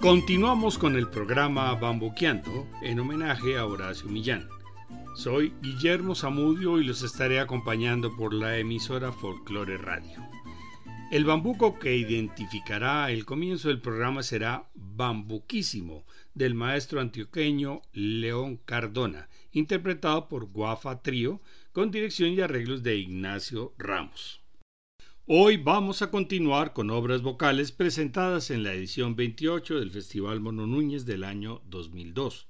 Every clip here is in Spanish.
Continuamos con el programa Bambuqueando en homenaje a Horacio Millán. Soy Guillermo Zamudio y los estaré acompañando por la emisora Folklore Radio. El bambuco que identificará el comienzo del programa será Bambuquísimo del maestro antioqueño León Cardona, interpretado por Guafa Trío con dirección y arreglos de Ignacio Ramos. Hoy vamos a continuar con obras vocales presentadas en la edición 28 del Festival Mono Núñez del año 2002.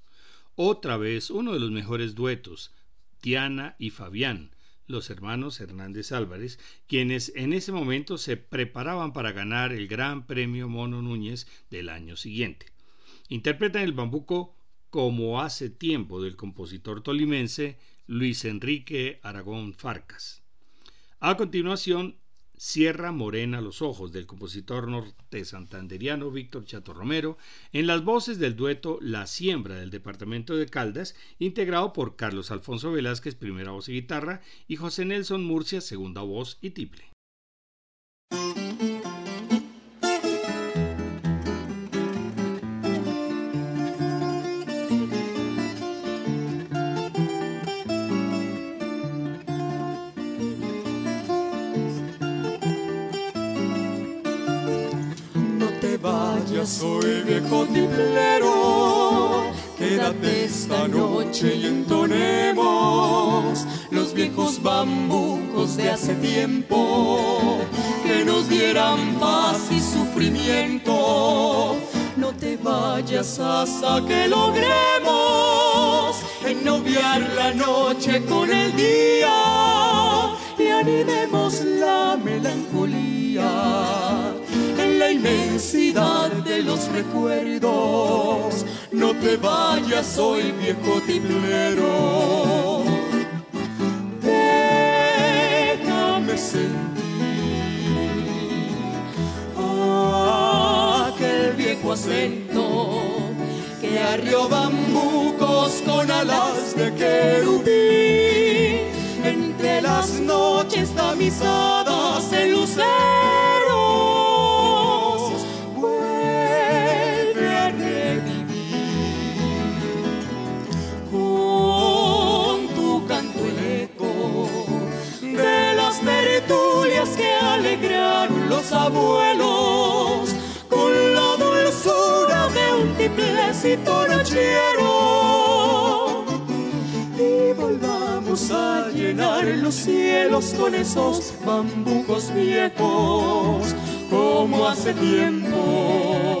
Otra vez uno de los mejores duetos, Tiana y Fabián, los hermanos Hernández Álvarez, quienes en ese momento se preparaban para ganar el Gran Premio Mono Núñez del año siguiente. Interpretan el bambuco como hace tiempo del compositor tolimense Luis Enrique Aragón Farcas. A continuación, Sierra Morena los Ojos del compositor norte santanderiano Víctor Chato Romero, en las voces del dueto La Siembra del departamento de Caldas, integrado por Carlos Alfonso Velázquez, primera voz y guitarra, y José Nelson Murcia, segunda voz y tiple. Soy viejo tiplero. Quédate esta noche y entonemos los viejos bambucos de hace tiempo que nos dieran paz y sufrimiento. No te vayas hasta que logremos ennoviar la noche con el día y animemos la melancolía la inmensidad de los recuerdos. No te vayas hoy, viejo tiplero. Déjame sentir aquel viejo acento que arrió bambucos con alas de querubín entre las noches tamizadas en lucero abuelos con la dulzura de un tiplecito nochero. Y volvamos a llenar los cielos con esos bambucos viejos como hace tiempo.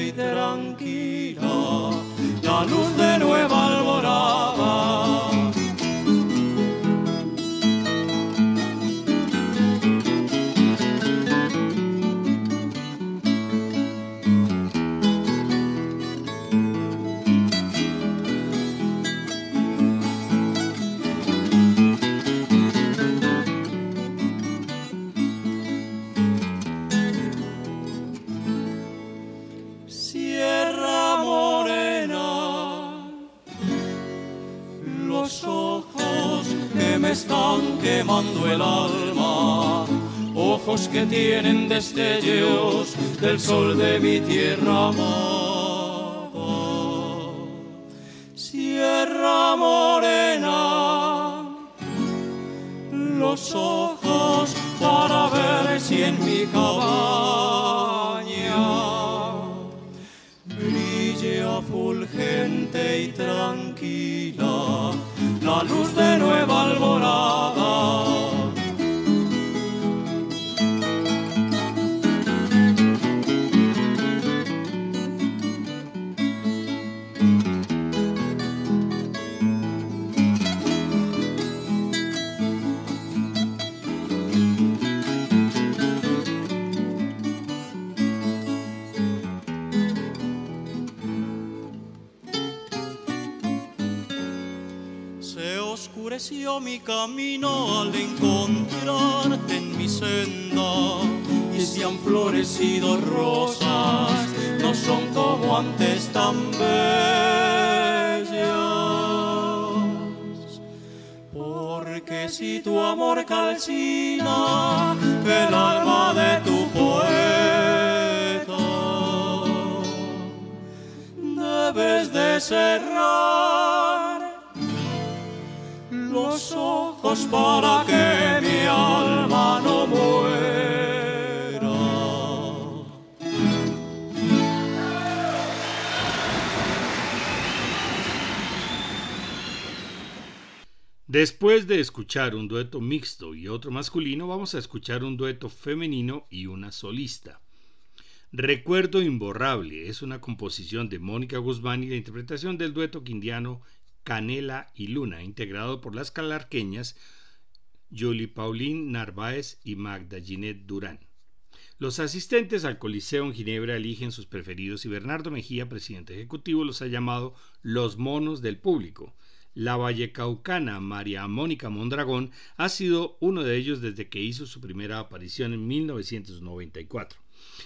y tranquila la luz de nueva alborada. Del sol de mi tierra amada. Si tu amor calcina el alma de tu poeta, debes de cerrar los ojos para que mi alma Después de escuchar un dueto mixto y otro masculino, vamos a escuchar un dueto femenino y una solista. Recuerdo Imborrable es una composición de Mónica Guzmán y la interpretación del dueto quindiano Canela y Luna, integrado por las calarqueñas Julie Pauline Narváez y Magda Ginette Durán. Los asistentes al Coliseo en Ginebra eligen sus preferidos y Bernardo Mejía, presidente ejecutivo, los ha llamado los monos del público. La vallecaucana María Mónica Mondragón ha sido uno de ellos desde que hizo su primera aparición en 1994.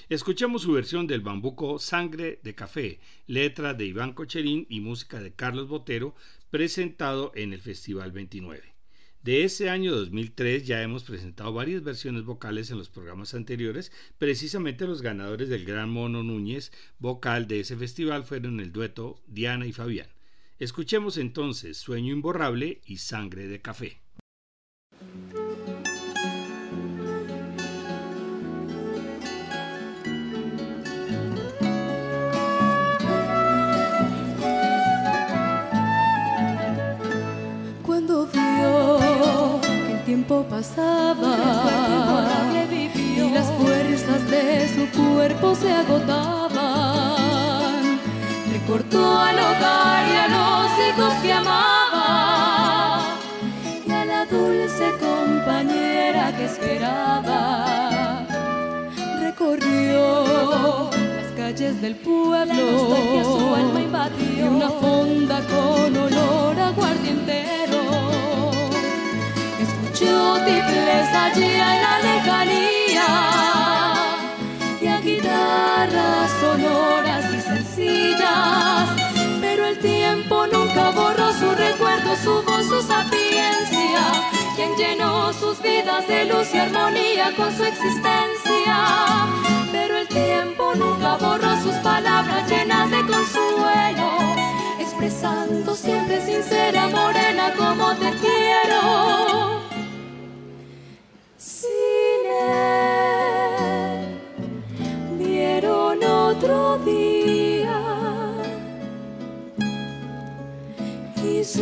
Escuchemos su versión del bambuco Sangre de Café, letra de Iván Cocherín y música de Carlos Botero, presentado en el Festival 29. De ese año 2003 ya hemos presentado varias versiones vocales en los programas anteriores, precisamente los ganadores del Gran Mono Núñez vocal de ese festival fueron el dueto Diana y Fabián. Escuchemos entonces Sueño Imborrable y Sangre de Café. Cuando vio que el tiempo pasaba y las fuerzas de su cuerpo se agotaban, recortó al hogar y a los que amaba y a la dulce compañera que esperaba. Recorrió las calles del pueblo su alma invadió y una fonda con olor a aguardientero. Escuchó tifles allí en la lejanía recuerdos su sapiencia, quien llenó sus vidas de luz y armonía con su existencia. Pero el tiempo nunca borró sus palabras llenas de consuelo, expresando siempre sincera morena como te quiero.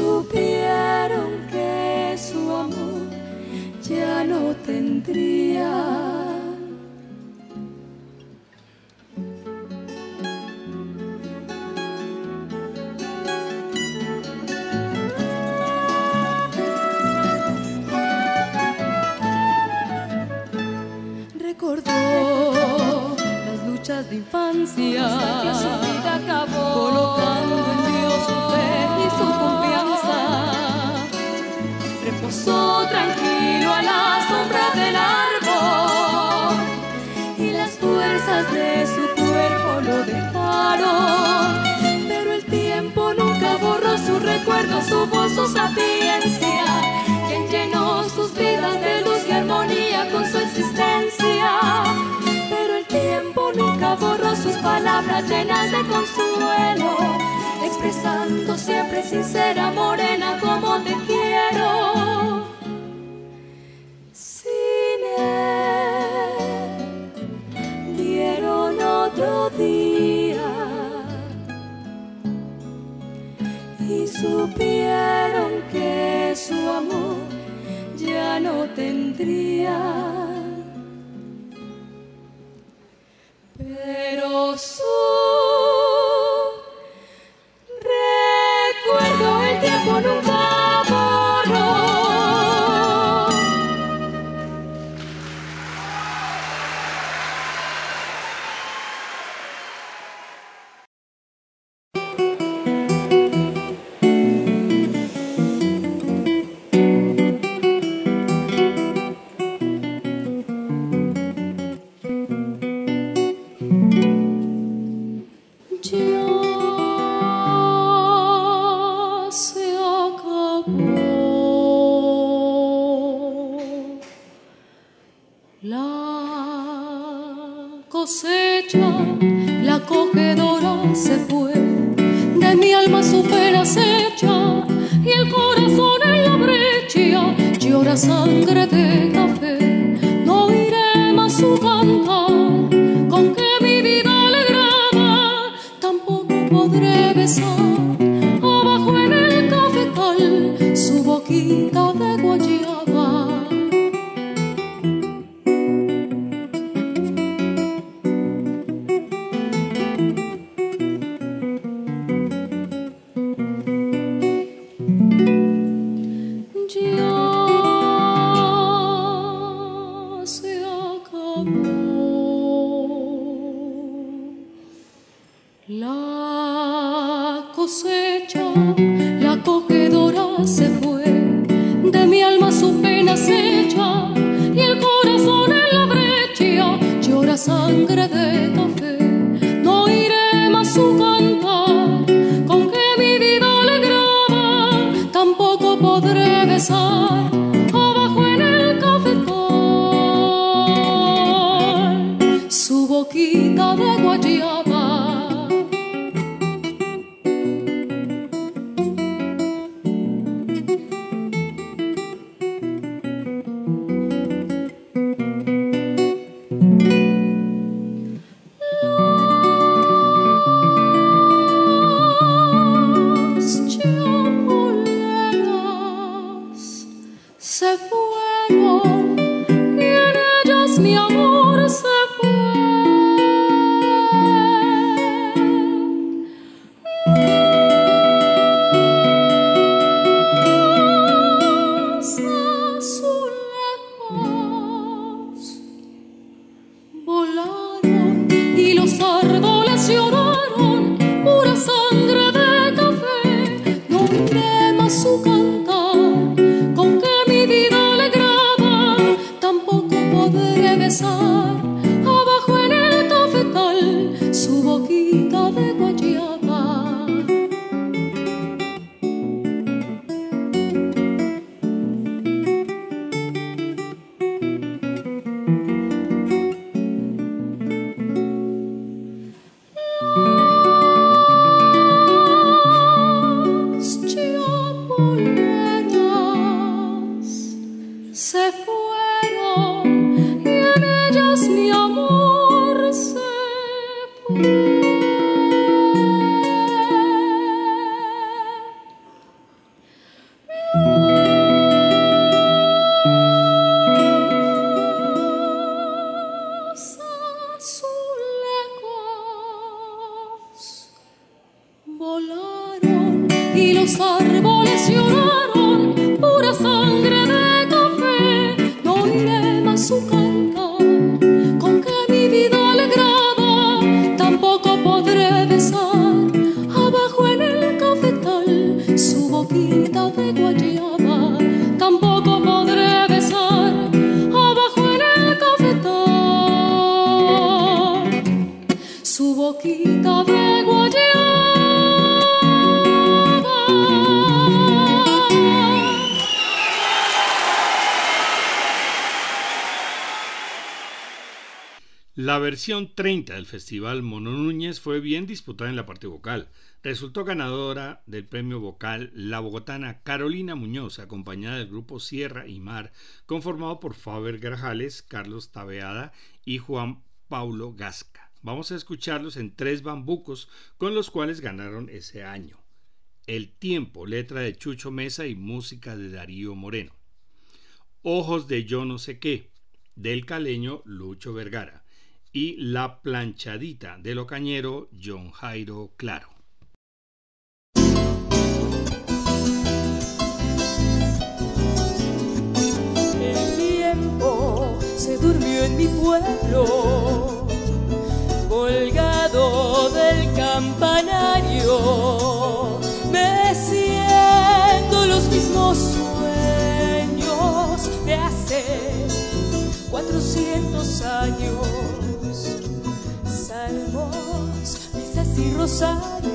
supieron que su amor ya no tendría. Recordó las luchas de infancia, que su vida acabó, colocando tranquilo a la sombra del árbol y las fuerzas de su cuerpo lo dejaron. Pero el tiempo nunca borró su recuerdo, su voz, su sapiencia, quien llenó sus vidas de luz y armonía con su existencia. Pero el tiempo nunca borró sus palabras llenas de consuelo, expresando siempre sincera amor. no tendría. Pero su recuerdo el tiempo nunca. Versión 30 del Festival Mono Núñez fue bien disputada en la parte vocal. Resultó ganadora del premio vocal la bogotana Carolina Muñoz, acompañada del grupo Sierra y Mar, conformado por Faber Grajales, Carlos Tabeada y Juan Paulo Gasca. Vamos a escucharlos en tres bambucos con los cuales ganaron ese año. El tiempo, letra de Chucho Mesa y música de Darío Moreno. Ojos de yo no sé qué, del caleño Lucho Vergara y La planchadita de lo cañero John Jairo Claro. El tiempo se durmió en mi pueblo, colgado del campanario, me siento los mismos sueños de hace 400 años y rosarios,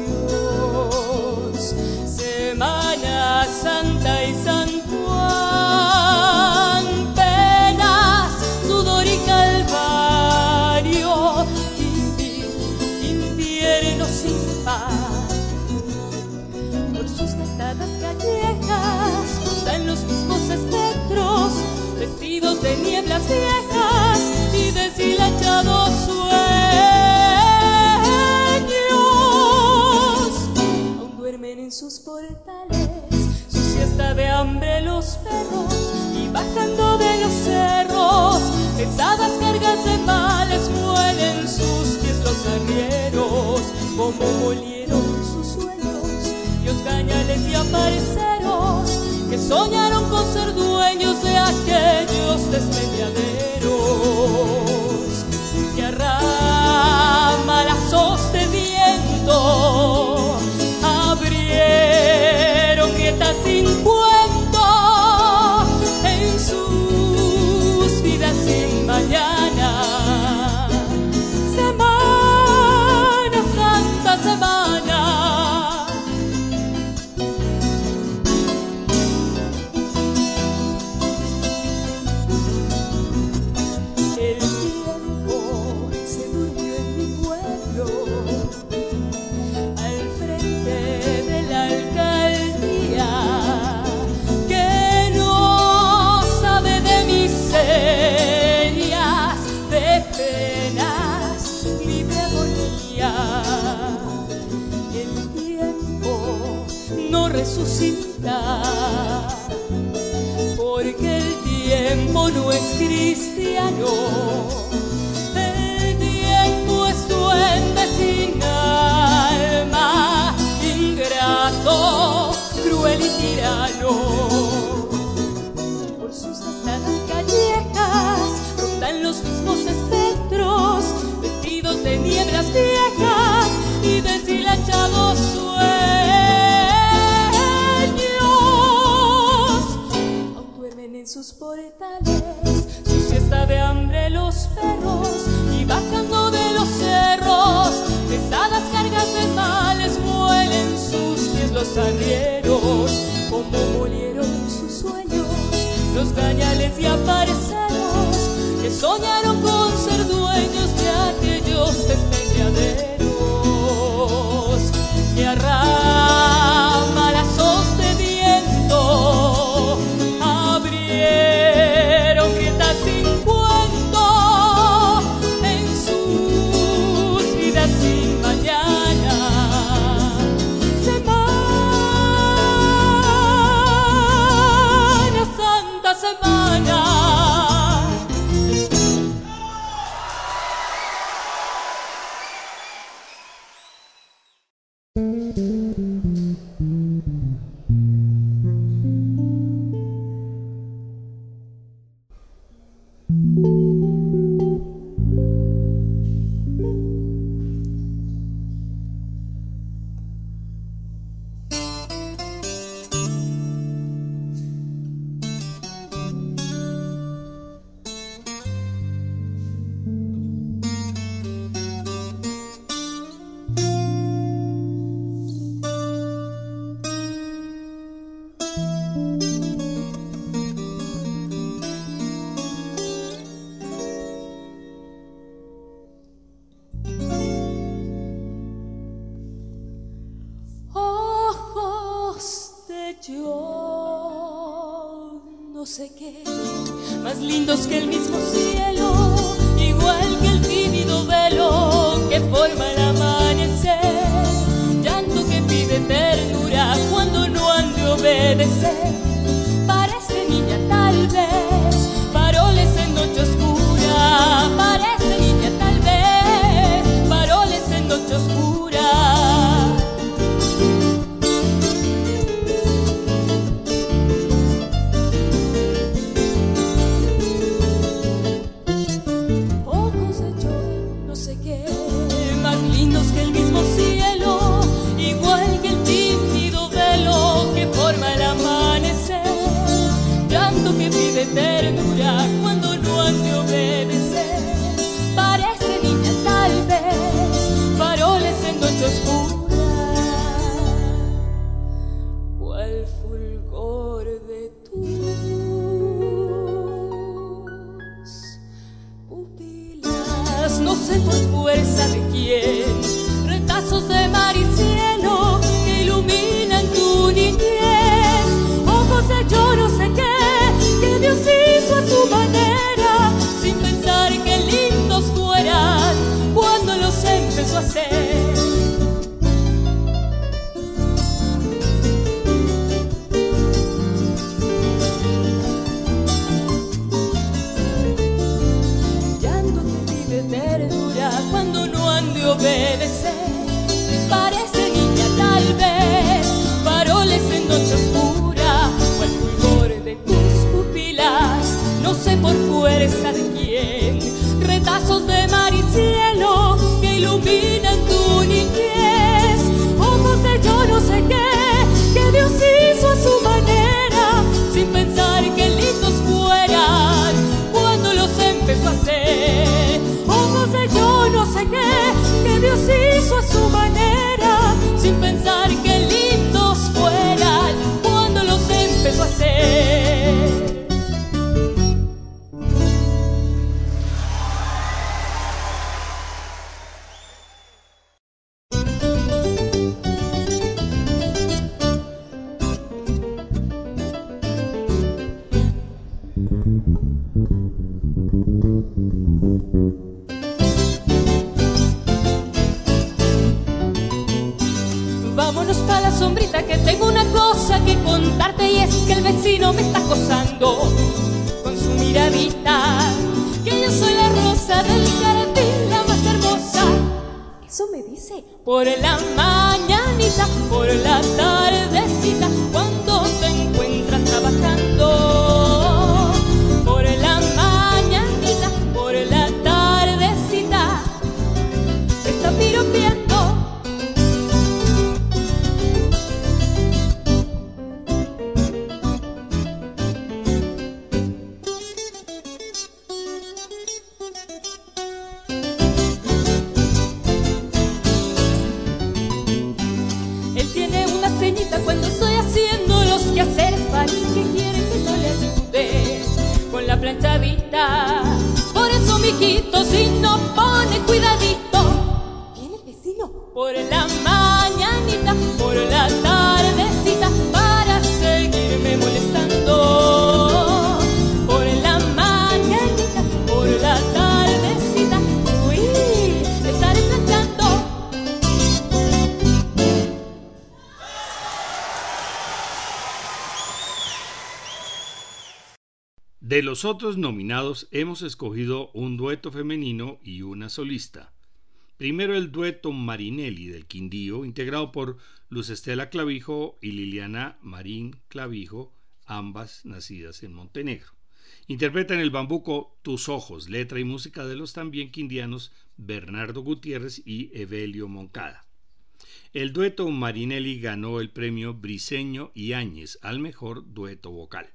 Semana Santa y San sus portales, su siesta de hambre los perros y bajando de los cerros, pesadas cargas de males muelen sus pies los arrieros, como molieron sus sueños, los cañales y apareceros que soñaron con ser soñaron con De los otros nominados hemos escogido un dueto femenino y una solista. Primero el dueto Marinelli del Quindío, integrado por Luz Estela Clavijo y Liliana Marín Clavijo, ambas nacidas en Montenegro. Interpretan el bambuco Tus Ojos, letra y música de los también quindianos Bernardo Gutiérrez y Evelio Moncada. El dueto Marinelli ganó el premio Briseño y Áñez al mejor dueto vocal.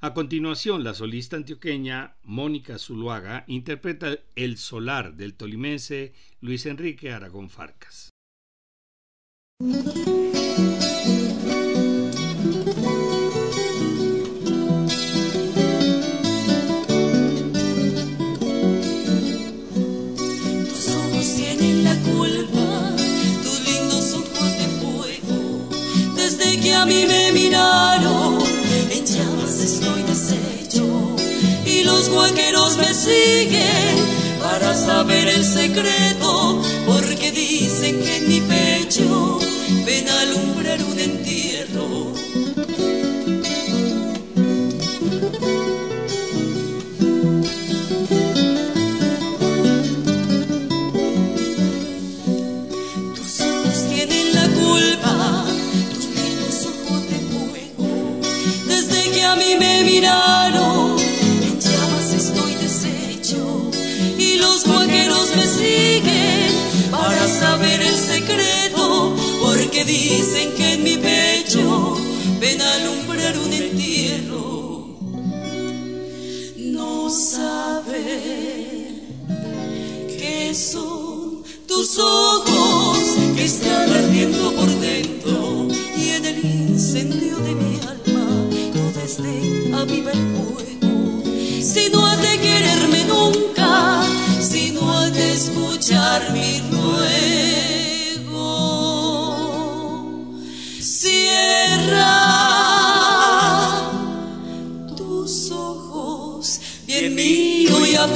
A continuación, la solista antioqueña Mónica Zuluaga interpreta El Solar del tolimense Luis Enrique Aragón Farcas. los me siguen para saber el secreto, porque dicen que en mi pecho ven a alumbrar un entierro. Tus ojos tienen la culpa, tus lindos ojos de fuego, desde que a mí me miras. que dicen que en mi pecho ven a alumbrar un entierro. No saber que son tus ojos que están ardiendo por dentro y en el incendio de mi alma tu desdén aviva el fuego. Si no has de quererme nunca, si no has de escuchar mi ruego.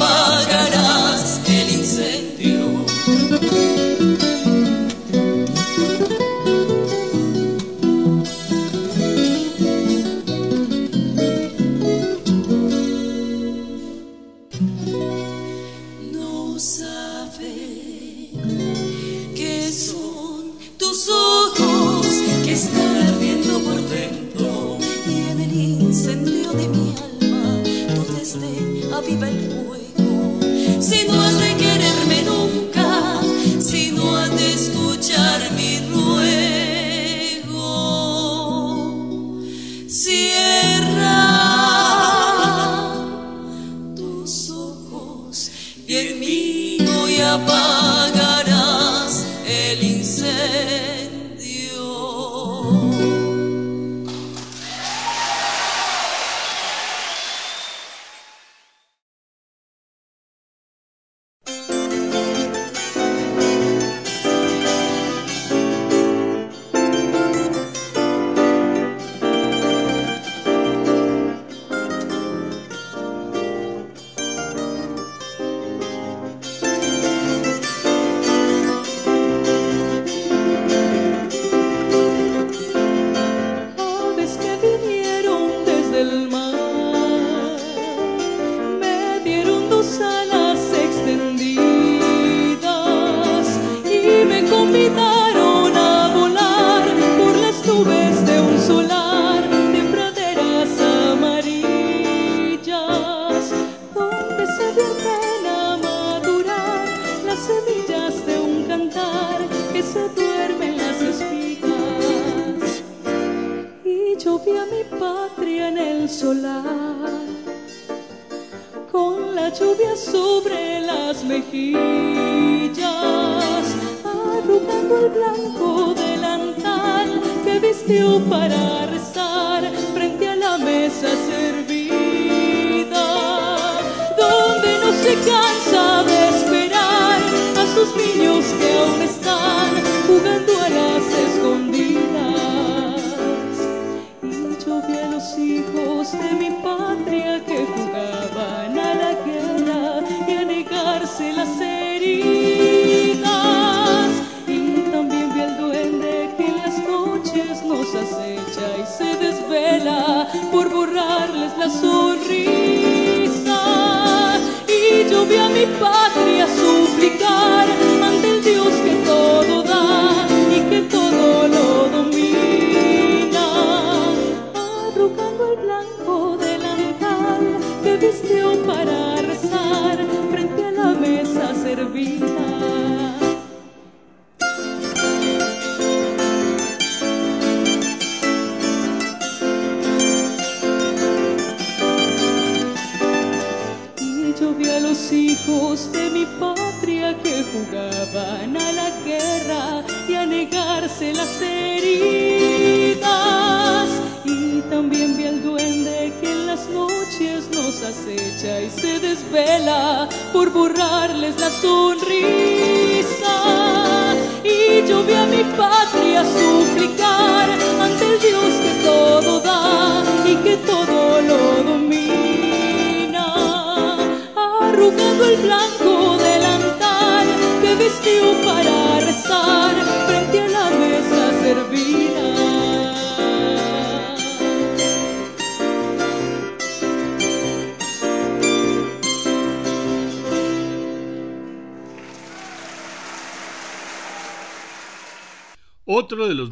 apagarás el incendio.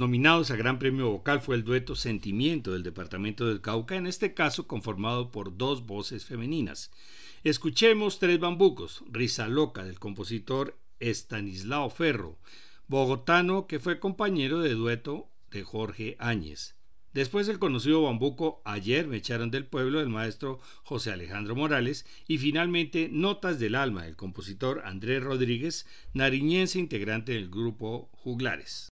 Nominados a Gran Premio Vocal fue el dueto Sentimiento del Departamento del Cauca, en este caso conformado por dos voces femeninas. Escuchemos Tres Bambucos, Risa Loca del compositor Estanislao Ferro, bogotano que fue compañero de dueto de Jorge Áñez. Después el conocido bambuco Ayer me echaron del pueblo del maestro José Alejandro Morales y finalmente Notas del Alma del compositor Andrés Rodríguez, nariñense integrante del grupo Juglares.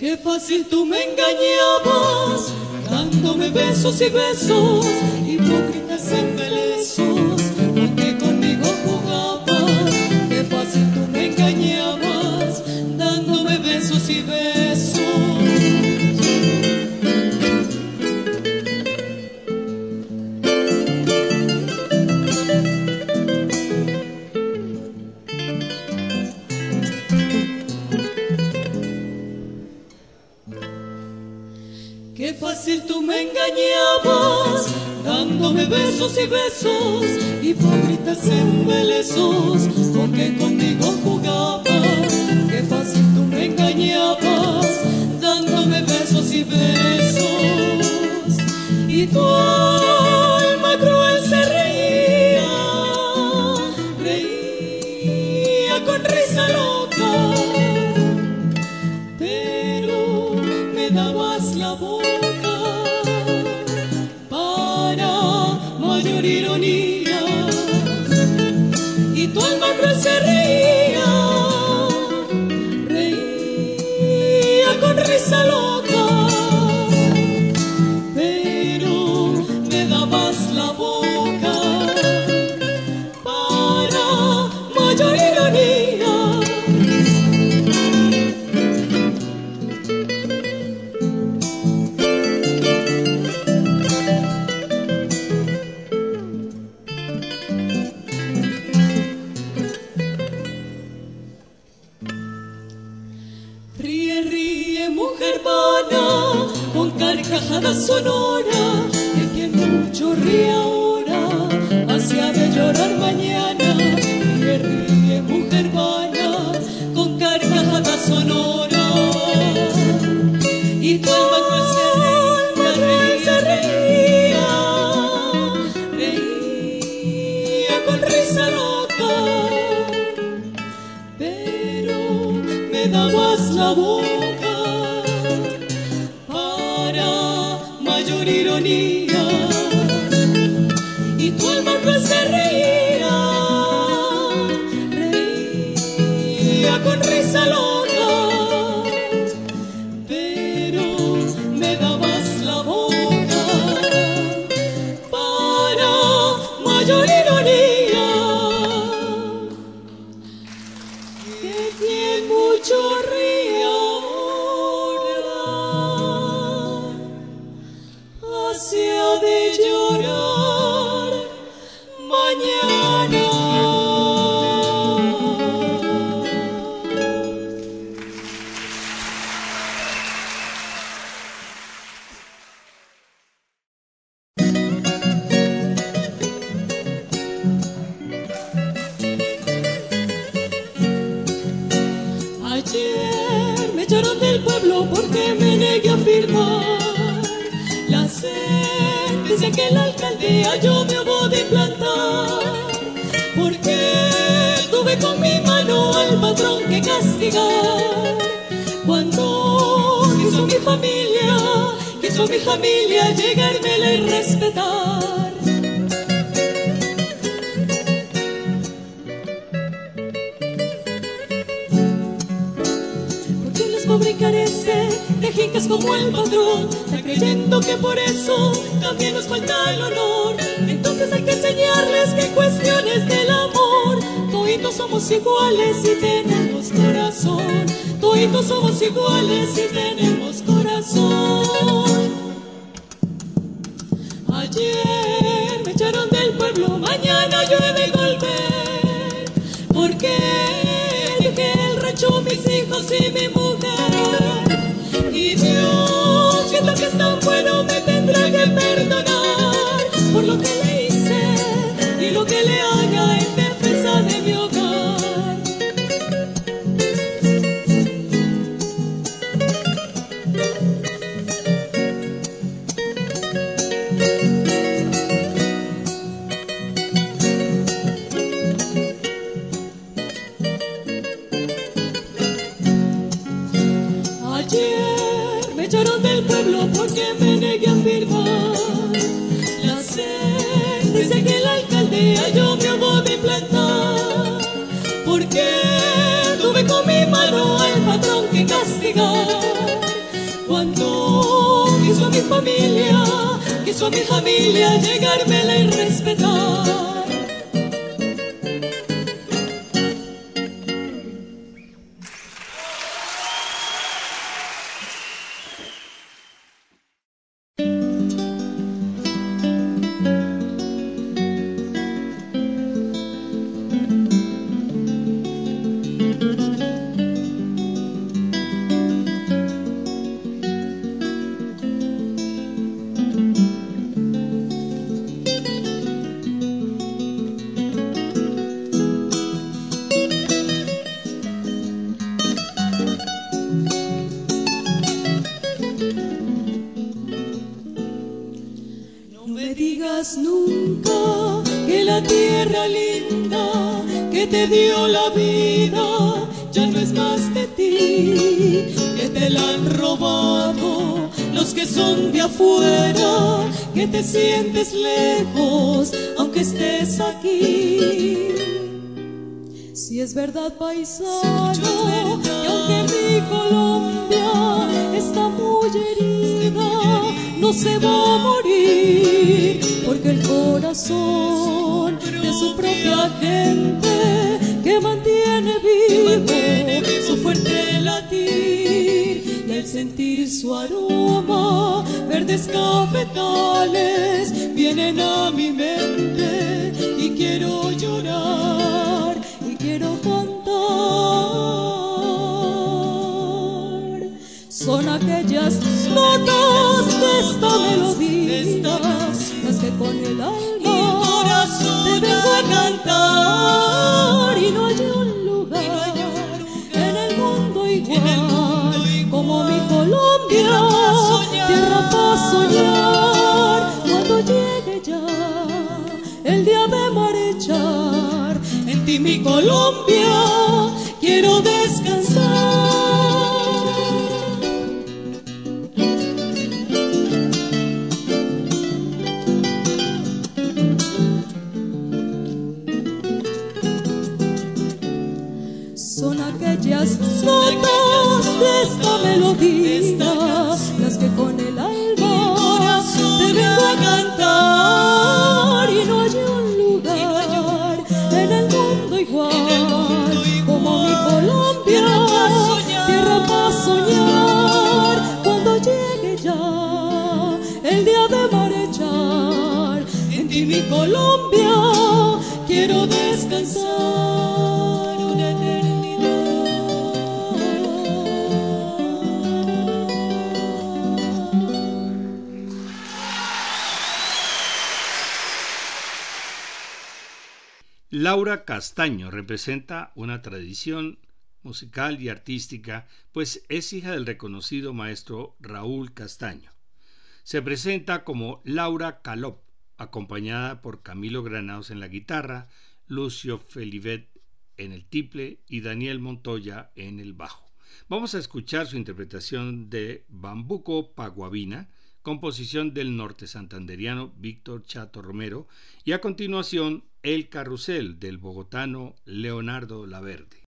Qué fácil tú me engañabas, dándome besos y besos, hipócritas embelesos, porque conmigo jugabas. Besos y besos, hipócritas embelesos, porque conmigo jugabas. Qué fácil tú me engañabas, dándome besos y besos, y tu carcajada sonora, que quien mucho ríe ahora, hacia de llorar mañana. El patrón, está creyendo que por eso también nos falta el honor. Entonces hay que enseñarles que cuestiones del amor, toditos somos iguales y tenemos corazón. Toditos somos iguales y tenemos corazón. Ayer me echaron del pueblo, mañana yo mi familia llegármela y respetar sientes lejos, aunque estés aquí. Si es verdad, paisano, que aunque mi Colombia está muy herida, no se va a morir, porque el corazón de su propia gente que mantiene vivo su fuerte al sentir su aroma verdes cafetales vienen a mi mente y quiero llorar y quiero cantar. Son aquellas notas de esta melodía las que con el alma te vengo a cantar y no hay tierra para soñar cuando llegue ya el día de marchar. En ti, mi Colombia, Castaño representa una tradición musical y artística, pues es hija del reconocido maestro Raúl Castaño. Se presenta como Laura Calop, acompañada por Camilo Granados en la guitarra, Lucio Felivet en el tiple y Daniel Montoya en el bajo. Vamos a escuchar su interpretación de Bambuco Paguabina, composición del norte santanderiano Víctor Chato Romero, y a continuación El Carrusel del bogotano Leonardo Laverde.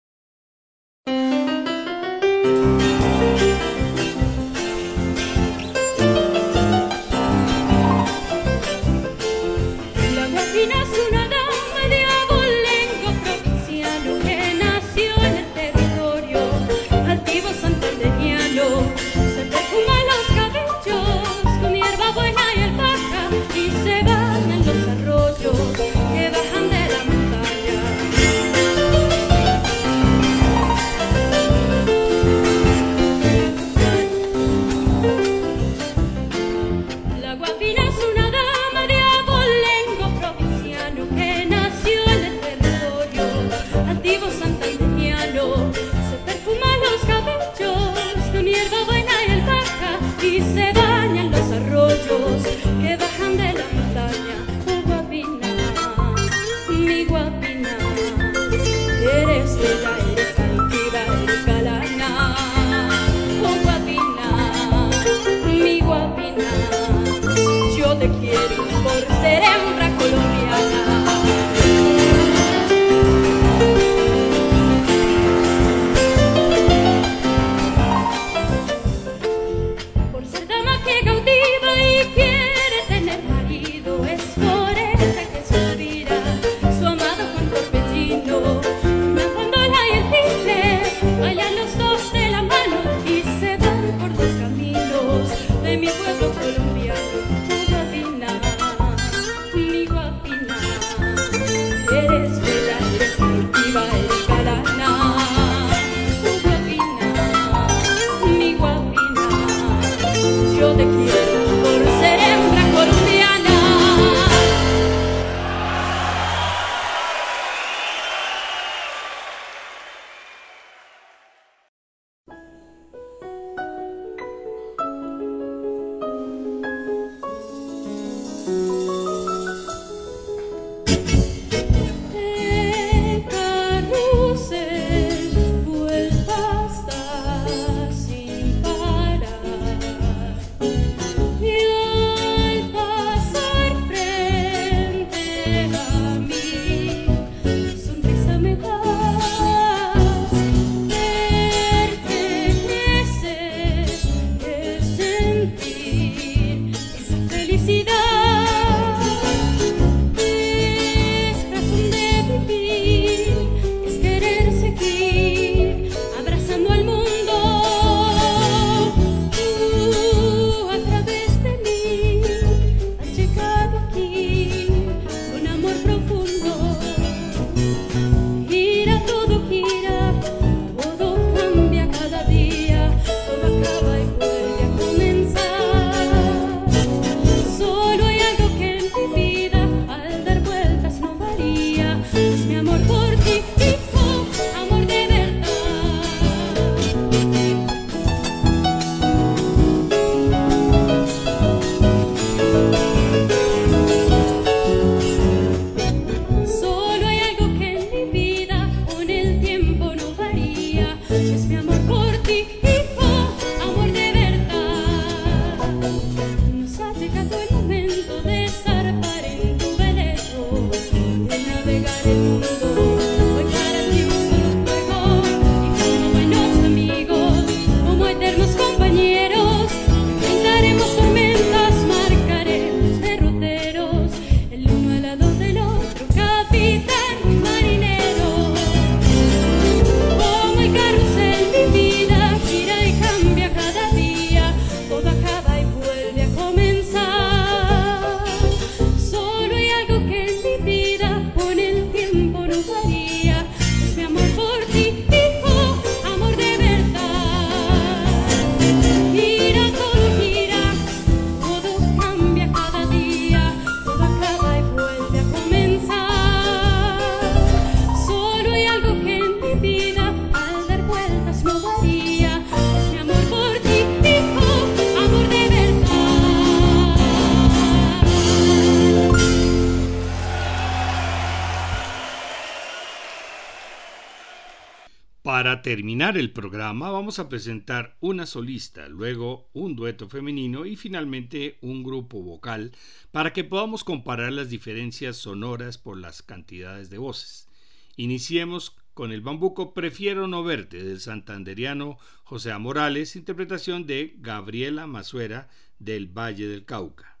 El programa vamos a presentar una solista, luego un dueto femenino y finalmente un grupo vocal para que podamos comparar las diferencias sonoras por las cantidades de voces. Iniciemos con el bambuco Prefiero no verte del santanderiano José Morales, interpretación de Gabriela Mazuera del Valle del Cauca.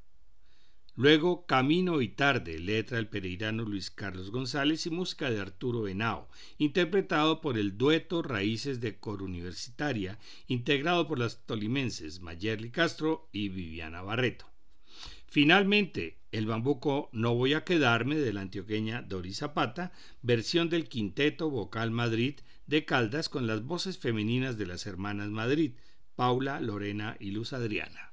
Luego Camino y Tarde, letra del pereirano Luis Carlos González y música de Arturo Henao, interpretado por el dueto Raíces de Coro Universitaria, integrado por las tolimenses Mayerly Castro y Viviana Barreto. Finalmente, el bambuco No voy a quedarme de la antioqueña Doris Zapata, versión del quinteto vocal Madrid de Caldas con las voces femeninas de las hermanas Madrid, Paula, Lorena y Luz Adriana.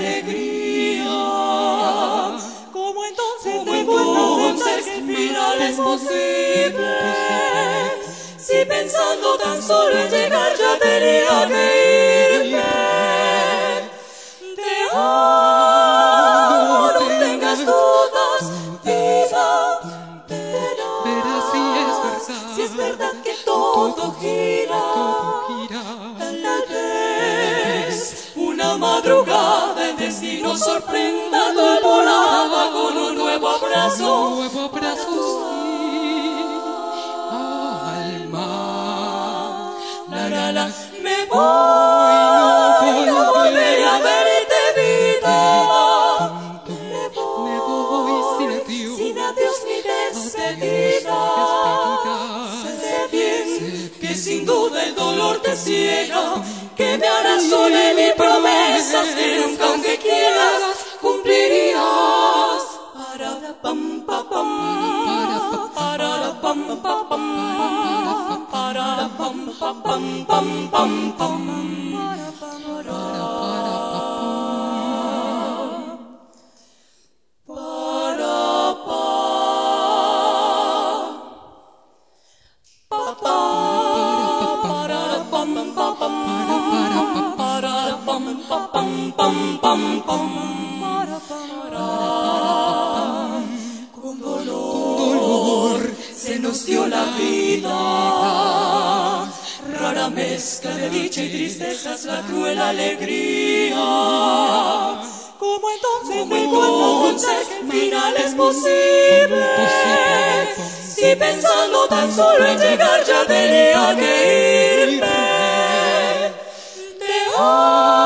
Alegría. ¿Cómo entonces te entonces que el final es posible? Si pensando tan solo en llegar ya tenía que irme. No, no tengas dudas, verás si es verdad, si es verdad que todo gira, tal vez una madrugada destino sorprenda tu volada con un nuevo abrazo, un nuevo abrazo, alma, la la la, me voy, no volveré a verte me voy sin adiós, sin adiós ni despedida. Sé bien que sin duda el dolor te ciega, que me harás de mis promesas que nunca aunque quieras cumplirías. Para pam pam pam. Para pam pam pam. Para pam pam pam pam. Pam Con dolor se nos dio la vida. Rara mezcla de dicha y tristeza es la cruel alegría. ¿Cómo entonces el final es posible? Si pensando tan solo en llegar ya tenía que irme. Te amo,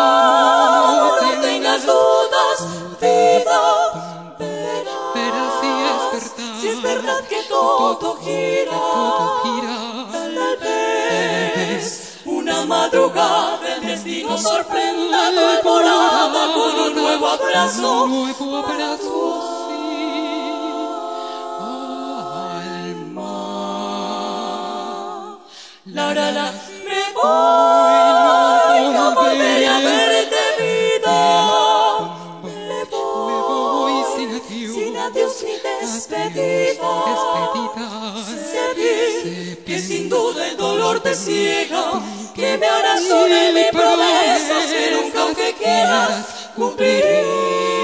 todo gira, todo gira, tal vez una madrugada el destino sorprenda tu temporada con un nuevo abrazo. un nuevo abrazo, La la la, me voy, no volveré a verte vida. Me voy sin adiós, sin adiós ni despedida, sin duda el dolor te ciega, que me harás de mi promesa, que nunca aunque quieras cumplirías.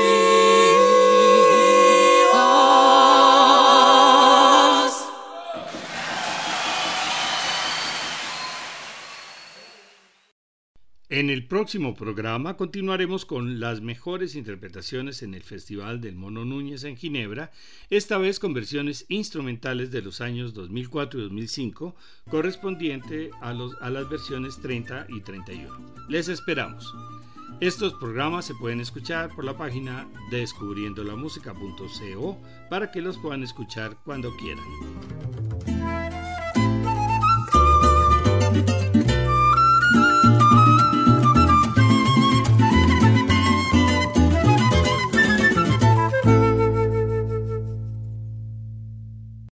En el próximo programa continuaremos con las mejores interpretaciones en el Festival del Mono Núñez en Ginebra, esta vez con versiones instrumentales de los años 2004 y 2005, correspondiente a, las versiones 30 y 31. Les esperamos. Estos programas se pueden escuchar por la página descubriendolamusica.co para que los puedan escuchar cuando quieran.